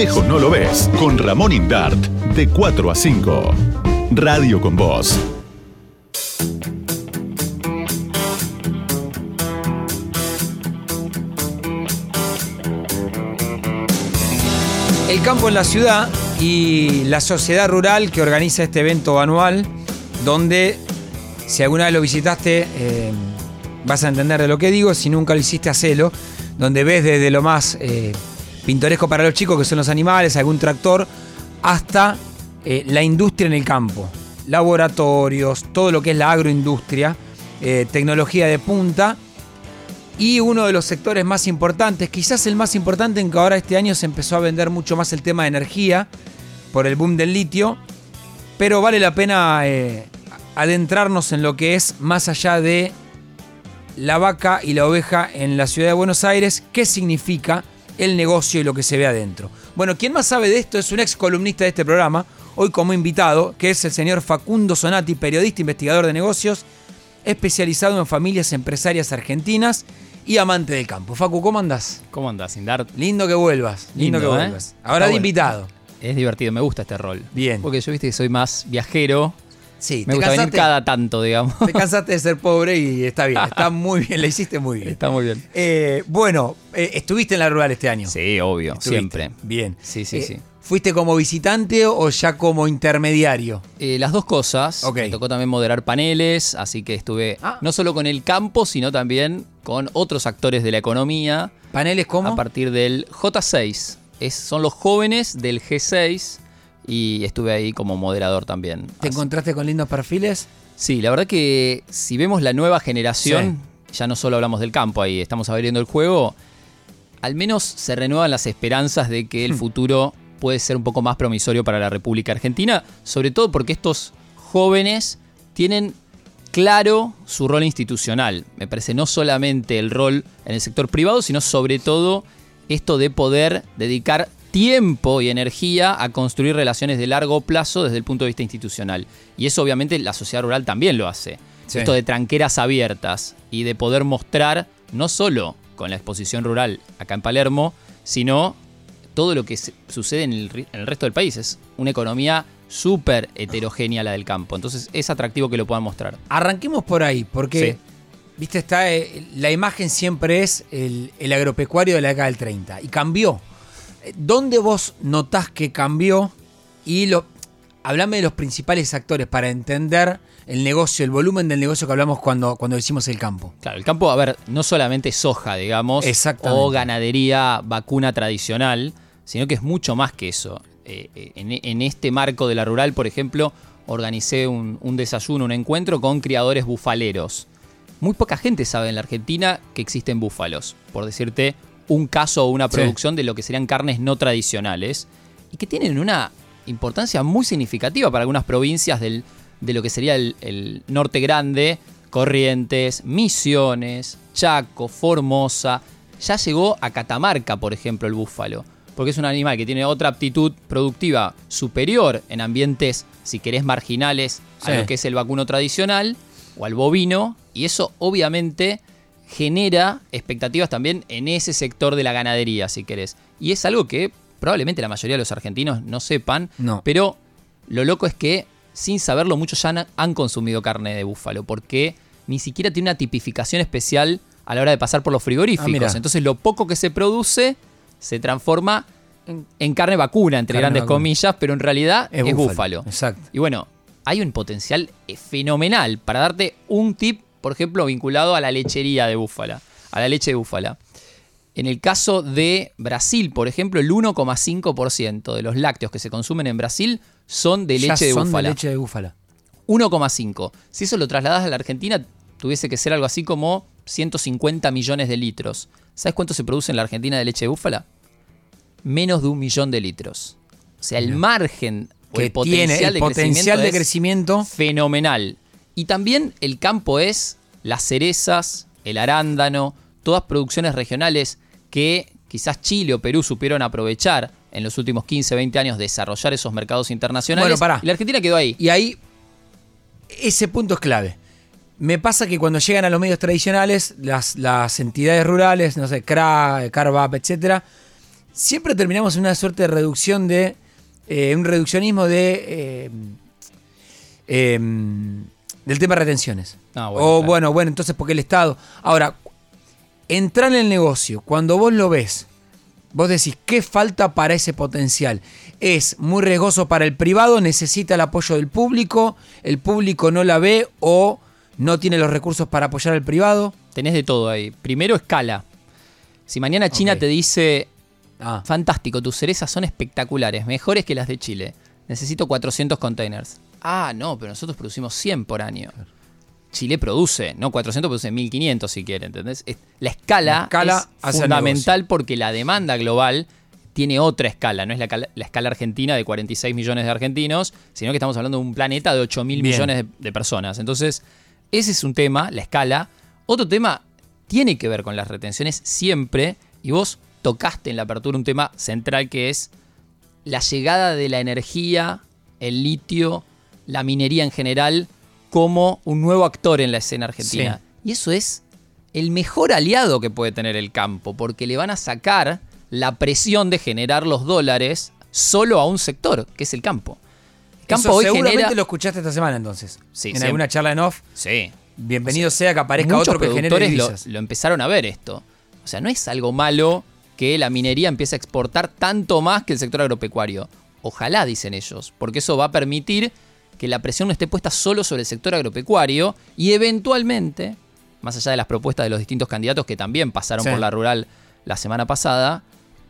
lejos no lo ves. Con Ramón Indart, de 4 a 5. Radio con Voz. El campo en la ciudad y la sociedad rural que organiza este evento anual, donde si alguna vez lo visitaste, eh, vas a entender de lo que digo, si nunca lo hiciste, hacelo, donde ves desde lo más eh, pintoresco para los chicos, que son los animales, algún tractor, hasta eh, la industria en el campo, laboratorios, todo lo que es la agroindustria, tecnología de punta. Y uno de los sectores más importantes, quizás el más importante en que ahora este año se empezó a vender mucho más el tema de energía por el boom del litio, pero vale la pena eh, adentrarnos en lo que es más allá de la vaca y la oveja en la ciudad de Buenos Aires, qué significa el negocio y lo que se ve adentro. Bueno, quien más sabe de esto es un ex columnista de este programa, hoy como invitado, que es el señor Facundo Sonati, periodista investigador de negocios, especializado en familias empresarias argentinas y amante del campo. Facu, ¿cómo andás? ¿Cómo andás, Indart? Lindo que vuelvas. Lindo, que ¿eh? vuelvas. Ahora de invitado. Es divertido, me gusta este rol. Bien. Porque yo viste que soy más viajero. Sí, me gusta venir cada tanto, digamos. Te cansaste de ser pobre y está bien, está muy bien, le hiciste muy bien. Está muy bien. Eh, bueno, eh, ¿estuviste en la rural este año? Sí, obvio, siempre. Bien. Sí, sí, sí. ¿Fuiste como visitante o ya como intermediario? Eh, las dos cosas. Me tocó también moderar paneles, así que estuve ah. no solo con el campo, sino también con otros actores de la economía. ¿Paneles cómo? A partir del J6. Es, son los jóvenes del G6 y estuve ahí como moderador también. ¿Te encontraste con lindos perfiles? Sí, la verdad que si vemos la nueva generación, ya no solo hablamos del campo ahí, estamos abriendo el juego, al menos se renuevan las esperanzas de que el hmm. futuro puede ser un poco más promisorio para la República Argentina, sobre todo porque estos jóvenes tienen claro su rol institucional. Me parece no solamente el rol en el sector privado, sino sobre todo esto de poder dedicar tiempo y energía a construir relaciones de largo plazo desde el punto de vista institucional. Y eso obviamente la sociedad rural también lo hace. Esto de tranqueras abiertas y de poder mostrar, no solo con la exposición rural acá en Palermo, sino todo lo que sucede en el, resto del país. Es una economía súper heterogénea la del campo. Entonces es atractivo que lo puedan mostrar. Arranquemos por ahí, porque, viste, está, eh, la imagen siempre es el, agropecuario de la década del 30 y cambió. ¿Dónde vos notás que cambió? Y lo, hablame de los principales actores para entender el negocio, el volumen del negocio que hablamos cuando, cuando decimos el campo. Claro, el campo, a ver, no solamente soja, digamos, o ganadería vacuna tradicional, sino que es mucho más que eso. Eh, eh, en, este marco de la rural, por ejemplo, organicé un, desayuno, un encuentro con criadores bufaleros. Muy poca gente sabe en la Argentina que existen búfalos, por decirte un caso o una producción de lo que serían carnes no tradicionales y que tienen una importancia muy significativa para algunas provincias del, de lo que sería el, el norte grande, Corrientes, Misiones, Chaco, Formosa. Ya llegó a Catamarca, por ejemplo, el búfalo porque es un animal que tiene otra aptitud productiva superior en ambientes, si querés, marginales a lo que es el vacuno tradicional o al bovino, y eso obviamente genera expectativas también en ese sector de la ganadería, si querés. Y es algo que probablemente la mayoría de los argentinos no sepan, pero lo loco es que sin saberlo muchos ya han consumido carne de búfalo, porque ni siquiera tiene una tipificación especial a la hora de pasar por los frigoríficos. Ah, Entonces lo poco que se produce se transforma en, carne vacuna, entre grandes comillas, pero en realidad es, búfalo. Exacto. Y bueno, hay un potencial eh, fenomenal para darte un tip, por ejemplo, vinculado a la lechería de búfala, a la leche de búfala. En el caso de Brasil, por ejemplo, el 1,5% de los lácteos que se consumen en Brasil son de leche de búfala. leche de búfala. 1,5. Si eso lo trasladas a la Argentina, tuviese que ser algo así como 150 millones de litros. ¿Sabes cuánto se produce en la Argentina de leche de búfala? Menos de un millón de litros. O sea, el margen que el potencial, de, potencial de crecimiento fenomenal. Y también el campo es las cerezas, el arándano, todas producciones regionales que quizás Chile o Perú supieron aprovechar en los últimos 15, 20 años, desarrollar esos mercados internacionales. Bueno, Y la Argentina quedó ahí. Y ahí, ese punto es clave. Me pasa que cuando llegan a los medios tradicionales, las, las entidades rurales, no sé, CRA, Carvap, etcétera, siempre terminamos en una suerte de reducción de. Eh, un reduccionismo de. Eh, em, del tema de retenciones. Ah, o bueno, bueno, entonces, porque el Estado. Ahora, entrar en el negocio, cuando vos lo ves, vos decís, ¿qué falta para ese potencial? Es muy riesgoso para el privado, necesita el apoyo del público, el público no la ve o no tiene los recursos para apoyar al privado. Tenés de todo ahí. Primero, escala. Si mañana China te dice, ah. fantástico, tus cerezas son espectaculares, mejores que las de Chile, necesito 400 containers. Ah, no, pero nosotros producimos 100 por año. Chile produce, no 400, produce 1500 si quiere, ¿entendés? La escala, es fundamental porque la demanda global tiene otra escala, no es la, escala argentina de 46 millones de argentinos, sino que estamos hablando de un planeta de 8 mil millones de, personas. Entonces, ese es un tema, la escala. Otro tema tiene que ver con las retenciones siempre, y vos tocaste en la apertura un tema central que es la llegada de la energía, el litio, la minería en general como un nuevo actor en la escena argentina. Y eso es el mejor aliado que puede tener el campo, porque le van a sacar la presión de generar los dólares solo a un sector, que es el campo. El campo hoy seguramente lo escuchaste esta semana entonces. Sí, en alguna charla en off. Sí. Bienvenido sea que aparezca otro que genere lo, lo empezaron a ver esto. O sea, no es algo malo que la minería empiece a exportar tanto más que el sector agropecuario. Ojalá, dicen ellos, porque eso va a permitir que la presión no esté puesta solo sobre el sector agropecuario y eventualmente, más allá de las propuestas de los distintos candidatos que también pasaron por la rural la semana pasada,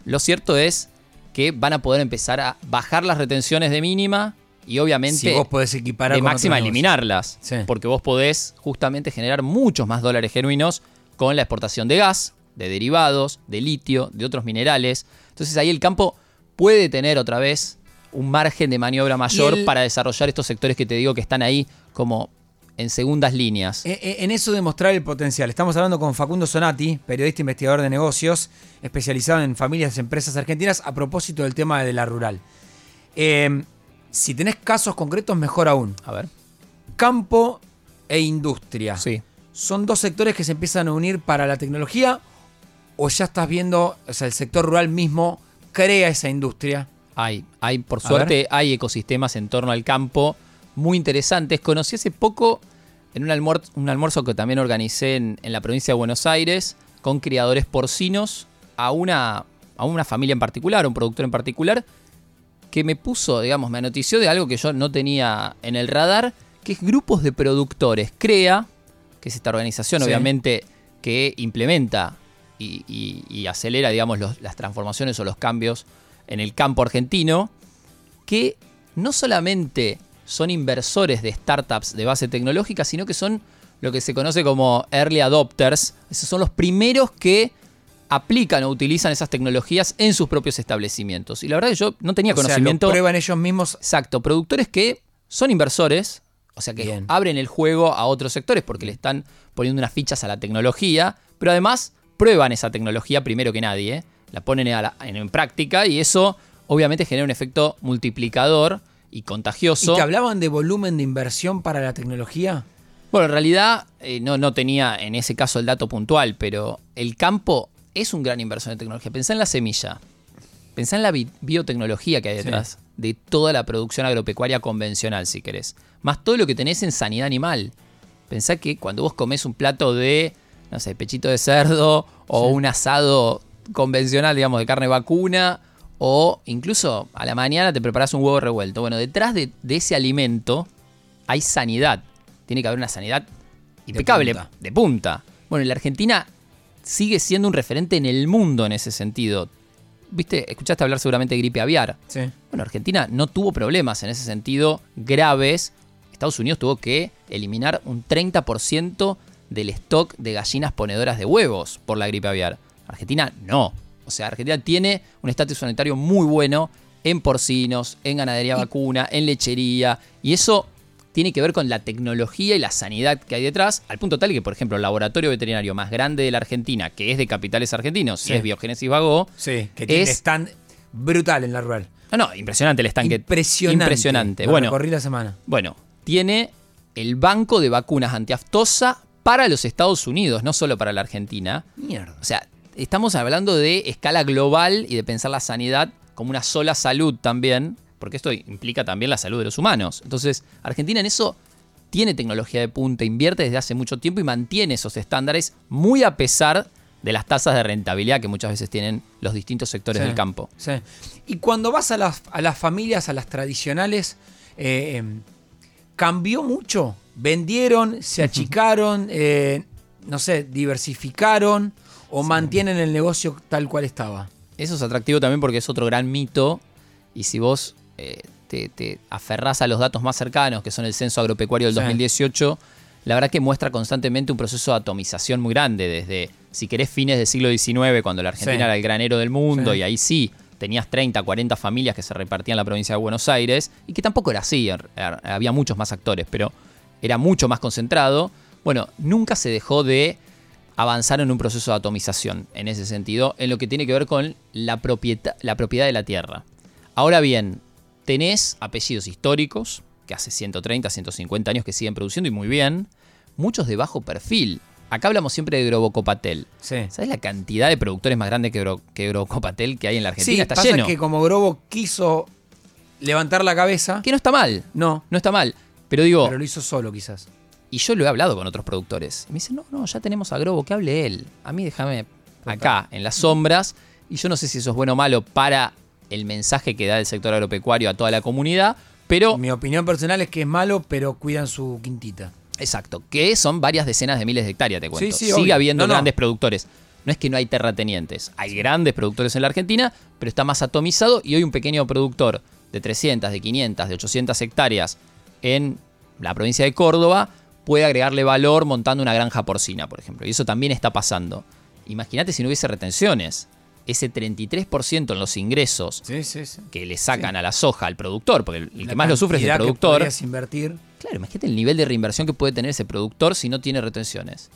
lo cierto es que van a poder empezar a bajar las retenciones de mínima y obviamente vos podés equipar de máxima eliminarlas, porque vos podés justamente generar muchos más dólares genuinos con la exportación de gas, de derivados, de litio, de otros minerales. Entonces ahí el campo puede tener otra vez un margen de maniobra mayor para desarrollar estos sectores que te digo que están ahí como en segundas líneas. Eh, eh, en eso demostrar el potencial. Estamos hablando con Facundo Sonati, periodista investigador de negocios, especializado en familias y empresas argentinas, a propósito del tema de la rural. Em, si tenés casos concretos, mejor aún. A ver. Campo e industria. Sí. ¿Son dos sectores que se empiezan a unir para la tecnología? ¿O ya estás viendo, o sea, el sector rural mismo crea esa industria? Hay, hay, por suerte, hay ecosistemas en torno al campo muy interesantes. Conocí hace poco en un, almuerzo, un almuerzo que también organicé en, la provincia de Buenos Aires con criadores porcinos a una, a una familia en particular, un productor en particular, que me puso, digamos, me anotició de algo que yo no tenía en el radar, que es grupos de productores. CREA, que es esta organización, obviamente, que implementa y, acelera, digamos, las transformaciones o los cambios en el campo argentino, que no solamente son inversores de startups de base tecnológica, sino que son lo que se conoce como early adopters. Esos son los primeros que aplican o utilizan esas tecnologías en sus propios establecimientos. Y la verdad que yo no tenía conocimiento. Sea, prueban ellos mismos. Exacto, productores que son inversores, o sea que abren el juego a otros sectores porque le están poniendo unas fichas a la tecnología, pero además prueban esa tecnología primero que nadie la ponen en, práctica y eso obviamente genera un efecto multiplicador y contagioso. ¿Y que hablaban de volumen de inversión para la tecnología? Bueno, en realidad eh, no, no tenía en ese caso el dato puntual, pero el campo es un gran inversión en tecnología. Pensá en la semilla, pensá en la biotecnología que hay detrás de toda la producción agropecuaria convencional, si querés. Más todo lo que tenés en sanidad animal. Pensá que cuando vos comés un plato de, no sé, pechito de cerdo o un asado convencional, digamos, de carne vacuna, o incluso a la mañana te preparas un huevo revuelto. Bueno, detrás de, ese alimento hay sanidad. Tiene que haber una sanidad impecable, de punta. Bueno, la Argentina sigue siendo un referente en el mundo en ese sentido. Viste, escuchaste hablar seguramente de gripe aviar. Sí. Bueno, Argentina no tuvo problemas en ese sentido graves. Estados Unidos tuvo que eliminar un 30% del stock de gallinas ponedoras de huevos por la gripe aviar. Argentina no. O sea, Argentina tiene un estatus sanitario muy bueno en porcinos, en ganadería vacuna, en lechería, y eso tiene que ver con la tecnología y la sanidad que hay detrás, al punto tal que, por ejemplo, el laboratorio veterinario más grande de la Argentina, que es de capitales argentinos, es Biogénesis Vago, sí, que tiene stand brutal en la rural. No, no, impresionante el stand. Impresionante. impresionante. bueno, corrí la semana. Bueno, tiene el banco de vacunas antiaftosa para los Estados Unidos, no solo para la Argentina. Mierda. O sea, estamos hablando de escala global y de pensar la sanidad como una sola salud también, porque esto implica también la salud de los humanos. Entonces, Argentina en eso tiene tecnología de punta, invierte desde hace mucho tiempo y mantiene esos estándares muy a pesar de las tasas de rentabilidad que muchas veces tienen los distintos sectores del campo. Sí. Y cuando vas a las, familias, a las tradicionales, eh, em, ¿cambió mucho? ¿Vendieron? ¿Se achicaron? Eh, no sé, diversificaron? ¿O mantienen el negocio tal cual estaba? Eso es atractivo también porque es otro gran mito. Y si vos eh, te, te, aferrás a los datos más cercanos, que son el censo agropecuario del 2018, la verdad que muestra constantemente un proceso de atomización muy grande, desde, si querés, fines del siglo XIX, cuando la Argentina era el granero del mundo, y ahí sí tenías 30, 40 familias que se repartían en la provincia de Buenos Aires, y que tampoco era así, er, er, había muchos más actores, pero era mucho más concentrado. Bueno, nunca se dejó de avanzar en un proceso de atomización en ese sentido, en lo que tiene que ver con la, propiedad, la propiedad de la tierra. Ahora bien, tenés apellidos históricos, que hace 130, 150 años que siguen produciendo y muy bien, muchos de bajo perfil. Acá hablamos siempre de Grobocopatel. ¿Sabes la cantidad de productores más grandes que, que Grobocopatel que hay en la Argentina? Sí, está pasa lleno. que como Grobo quiso levantar la cabeza. Que no está mal. No. No está mal. Pero digo. Pero lo hizo solo, quizás. Y yo lo he hablado con otros productores. Y me dicen, no, no, ya tenemos a Grobo, que hable él. A mí déjame acá, en las sombras. Y yo no sé si eso es bueno o malo para el mensaje que da el sector agropecuario a toda la comunidad, pero... Mi opinión personal es que es malo, pero cuidan su quintita. Exacto, que son varias decenas de miles de hectáreas, te cuento. Sigue habiendo grandes productores. No es que no hay terratenientes, hay grandes productores en la Argentina, pero está más atomizado y hoy un pequeño productor de 300, de 500, de 800 hectáreas en la provincia de Córdoba puede agregarle valor montando una granja porcina, por ejemplo. Y eso también está pasando. Imagínate si no hubiese retenciones ese 33% en los ingresos que le sacan a la soja al productor, porque el, que más lo sufre es el productor. Que invertir. Claro, imagínate el nivel de reinversión que puede tener ese productor si no tiene retenciones.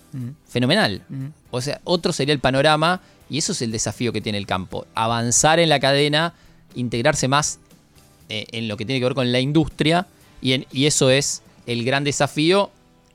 Fenomenal. O sea, otro sería el panorama y eso es el desafío que tiene el campo. Avanzar en la cadena, integrarse más eh, en lo que tiene que ver con la industria y, y eso es el gran desafío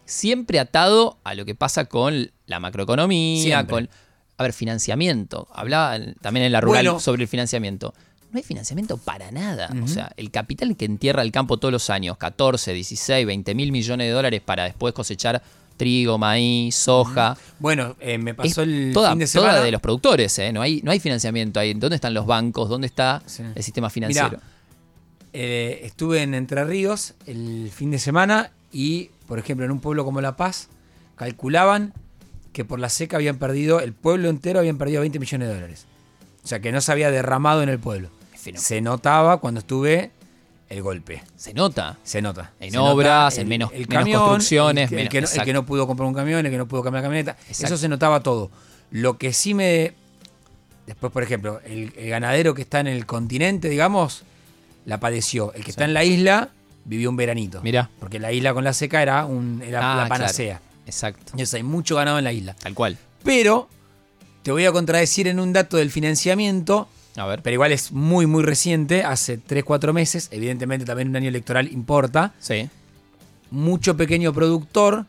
siempre atado a lo que pasa con la macroeconomía, con a ver, financiamiento. Hablaba también en la rural sobre el financiamiento. No hay financiamiento para nada. O sea, el capital que entierra el campo todos los años, 14, 16, 20 mil millones de dólares para después cosechar trigo, maíz, soja. Bueno, eh, me pasó el toda, fin de semana. Toda de los productores, ¿eh? No hay, no hay financiamiento ahí. ¿Dónde están los bancos? ¿Dónde está el sistema financiero? Eh, estuve en Entre Ríos el fin de semana y, por ejemplo, en un pueblo como La Paz, calculaban que por la seca habían perdido, el pueblo entero habían perdido 20 millones de dólares. O sea, que no se había derramado en el pueblo. Se notaba cuando estuve el golpe. Se nota. Se nota. En obras, en menos, construcciones. El, que, no, pudo comprar un camión, el que no pudo cambiar la camioneta. Eso se notaba todo. Lo que sí me... Después, por ejemplo, el, ganadero que está en el continente, digamos, la padeció. El que está en la isla vivió un veranito. Mira. Porque la isla con la seca era, un, era ah, la panacea. Exacto. Y hay mucho ganado en la isla. Tal cual. Pero te voy a contradecir en un dato del financiamiento. A ver. Pero igual es muy, muy reciente, hace 3, 4 meses. Evidentemente también un año electoral importa. Sí. Mucho pequeño productor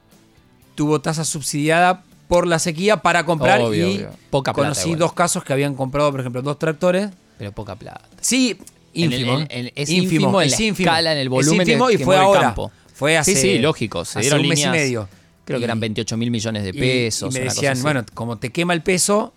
tuvo tasa subsidiada por la sequía para comprar y Poca plata, conocí dos casos que habían comprado, por ejemplo, dos tractores. Pero poca plata. Sí, ínfimo. es ínfimo, en la escala, en el volumen y fue ahora. campo. Fue hace, sí, sí, lógico. Se dieron un mes y medio. Creo que eran 28 mil millones de pesos. Y, me decían, bueno, como te quema el peso,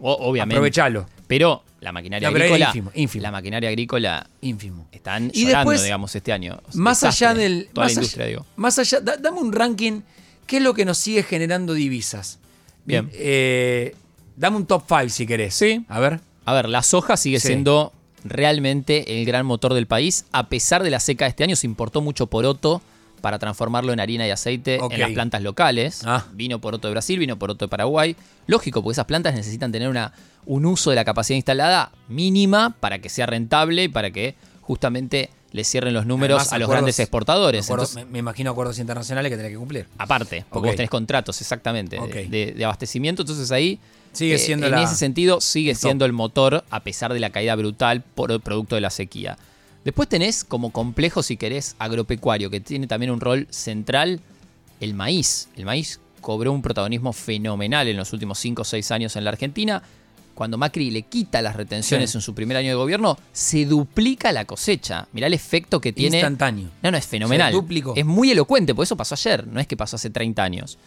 obviamente. aprovechalo. Pero la maquinaria agrícola. La maquinaria agrícola. Ínfimo. Están y llorando, digamos, este año. Más allá del. Toda más la industria, digo. Más allá, dame un ranking. ¿Qué es lo que nos sigue generando divisas? Bien. Eh, dame un top 5 si querés. Sí. A ver. A ver, la soja sigue siendo realmente el gran motor del país. A pesar de la seca de este año, se importó mucho poroto para transformarlo en harina y aceite en las plantas locales. Ah. Vino por otro de Brasil, vino por otro de Paraguay. Lógico, porque esas plantas necesitan tener una, un uso de la capacidad instalada mínima para que sea rentable y para que justamente le cierren los números a los grandes exportadores. Me, imagino acuerdos internacionales que tenés que cumplir. Aparte, porque vos tenés contratos exactamente de, abastecimiento, entonces ahí sigue eh, en ese sentido sigue siendo el motor a pesar de la caída brutal por el producto de la sequía. Después tenés como complejo, si querés, agropecuario, que tiene también un rol central, el maíz. El maíz cobró un protagonismo fenomenal en los últimos 5 o 6 años en la Argentina. Cuando Macri le quita las retenciones en su primer año de gobierno, se duplica la cosecha. Mirá el efecto que tiene. Instantáneo. No, no, es fenomenal. Es muy elocuente, por eso pasó ayer, no es que pasó hace 30 años.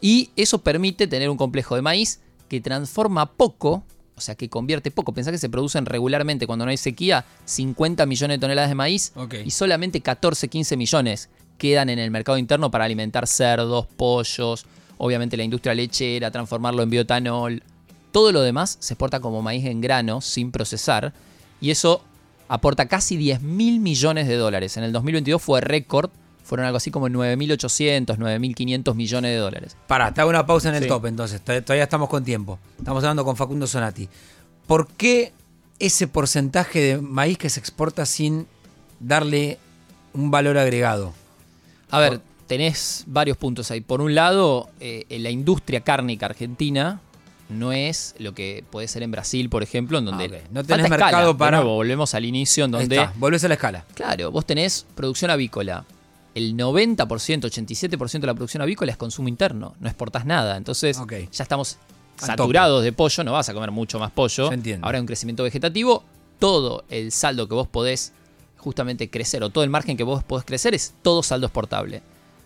Y eso permite tener un complejo de maíz que transforma poco, o sea, que convierte poco. Pensá que se producen regularmente cuando no hay sequía 50 millones de toneladas de maíz y solamente 14, 15 millones quedan en el mercado interno para alimentar cerdos, pollos, obviamente la industria lechera, transformarlo en biotanol. Todo lo demás se exporta como maíz en grano, sin procesar, y eso aporta casi 10 mil millones de dólares. En el 2022 fue récord, fueron algo así como 9.800, 9.500 millones de dólares. Pará, te hago una pausa en el top entonces, todavía estamos con tiempo. Estamos hablando con Facundo Sonati. ¿Por qué ese porcentaje de maíz que se exporta sin darle un valor agregado? A ver, tenés varios puntos ahí. Por un lado, eh, la industria cárnica argentina no es lo que puede ser en Brasil, por ejemplo, en donde ah, no tenés mercado para. volvemos al inicio, en donde. Está, volvés a la escala. Claro, vos tenés producción avícola. El 90%, 87% de la producción avícola es consumo interno, no exportás nada. Entonces, ya estamos saturados de pollo, no vas a comer mucho más pollo. Ahora hay un crecimiento vegetativo, todo el saldo que vos podés justamente crecer o todo el margen que vos podés crecer es todo saldo exportable.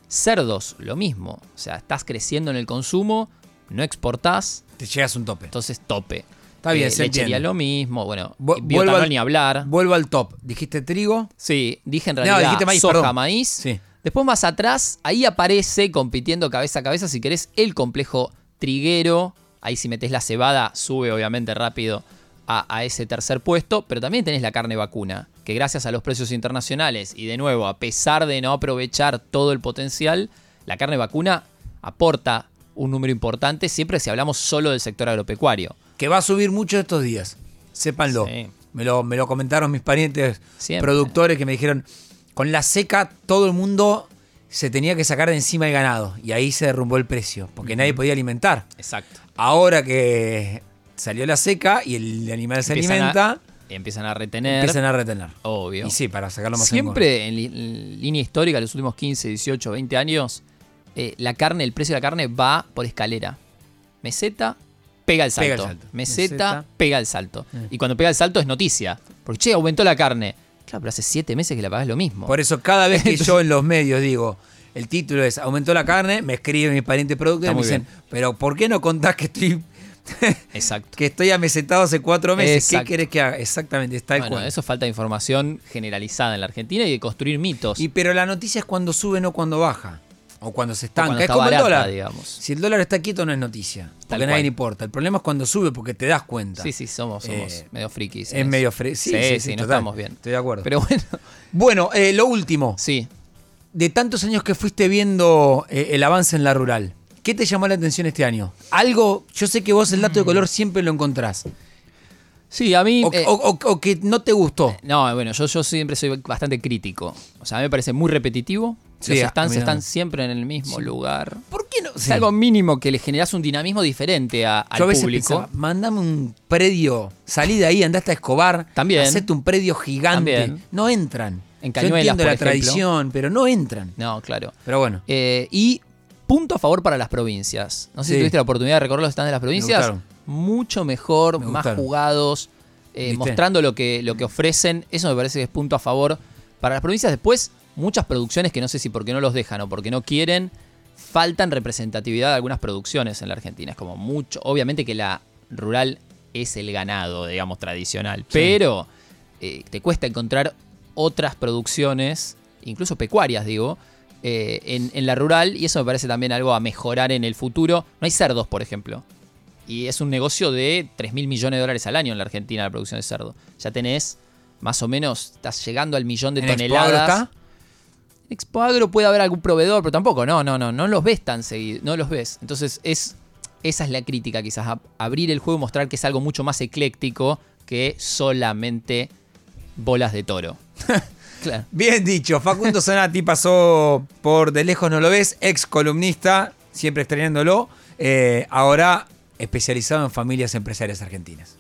Cerdos, lo mismo. O sea, estás creciendo en el consumo, no exportás. Te llegas a un tope. Entonces, tope. Está bien, eh, se lechería lo mismo, bueno, biotanol ni hablar. Vuelvo al top. ¿Dijiste trigo? Sí, dije en realidad no, dijiste maíz, soja, maíz. Sí. Después más atrás, ahí aparece compitiendo cabeza a cabeza, si querés, el complejo triguero. Ahí si metes la cebada, sube obviamente rápido a, ese tercer puesto, pero también tenés la carne vacuna, que gracias a los precios internacionales y de nuevo, a pesar de no aprovechar todo el potencial, la carne vacuna aporta un número importante siempre si hablamos solo del sector agropecuario. Que va a subir mucho estos días, sépanlo. Me, lo, me lo comentaron mis parientes productores que me dijeron, con la seca todo el mundo se tenía que sacar de encima el ganado y ahí se derrumbó el precio, porque nadie podía alimentar. Exacto. Ahora que salió la seca y el animal se alimenta. empiezan a retener. Empiezan a retener. Obvio. Y sí, para sacarlo más Siempre en, línea histórica, los últimos 15, 18, 20 años, eh, la carne, el precio de la carne va por escalera. Meseta, pega el salto. Meseta, pega el salto. Eh. Y cuando pega el salto es noticia. Porque, che, aumentó la carne. Claro, pero hace 7 meses que la pagás lo mismo. Por eso cada vez que yo en los medios digo, el título es aumentó la carne, me escriben mis parientes productores y me dicen, pero ¿por qué no contás que estoy Exacto. que estoy amesetado hace cuatro meses. ¿Qué querés que haga? Exactamente, está bueno, eso falta de información generalizada en la Argentina y de construir mitos. Y pero la noticia es cuando sube, no cuando baja. O cuando se estanca. es como el dólar. Digamos. Si el dólar está quieto, no es noticia. Porque a nadie le importa. El problema es cuando sube porque te das cuenta. Sí, sí, somos, eh, medio frikis. Es medio friki. Sí, sí, sí, no estamos bien. Estoy de acuerdo. Pero bueno. Bueno, eh, lo último. Sí. De tantos años que fuiste viendo eh, el avance en la rural. ¿Qué te llamó la atención este año? Algo, yo sé que vos el dato de color siempre lo encontrás. Sí, a mí. O, eh, que no te gustó. No, bueno, yo, yo siempre soy bastante crítico. O sea, a mí me parece muy repetitivo. Sí, Los stands están siempre en el mismo lugar. ¿Por qué no? Es algo mínimo que le generas un dinamismo diferente a, al yo a veces público. Pensaba, mandame un predio, salí de ahí, andaste a Escobar. También. Hacete un predio gigante. También. No entran. En Cañuelas, yo entiendo la tradición, pero no entran. No, claro. Pero bueno. Eh, y punto a favor para las provincias. No sé si tuviste la oportunidad de recorrer los stands de las provincias. Mucho mejor, más jugados, eh, mostrando lo que, lo que ofrecen. Eso me parece que es punto a favor para las provincias. Después, muchas producciones que no sé si porque no los dejan o porque no quieren, faltan representatividad de algunas producciones en la Argentina. Es como mucho. Obviamente que la rural es el ganado, digamos, tradicional. Pero eh, te cuesta encontrar otras producciones, incluso pecuarias, digo, eh, en, la rural y eso me parece también algo a mejorar en el futuro. No hay cerdos, por ejemplo. Y es un negocio de 3 mil millones de dólares al año en la Argentina la producción de cerdo. Ya tenés más o menos, estás llegando al millón de toneladas. Expo Agro puede haber algún proveedor, pero tampoco, no, no, no, no los ves tan seguido, no los ves. Entonces es, esa es la crítica quizás, abrir el juego y mostrar que es algo mucho más ecléctico que solamente bolas de toro. Bien dicho, Facundo Sonati pasó por De lejos no lo ves, ex columnista, siempre extrañándolo, eh, ahora especializado en familias empresarias argentinas.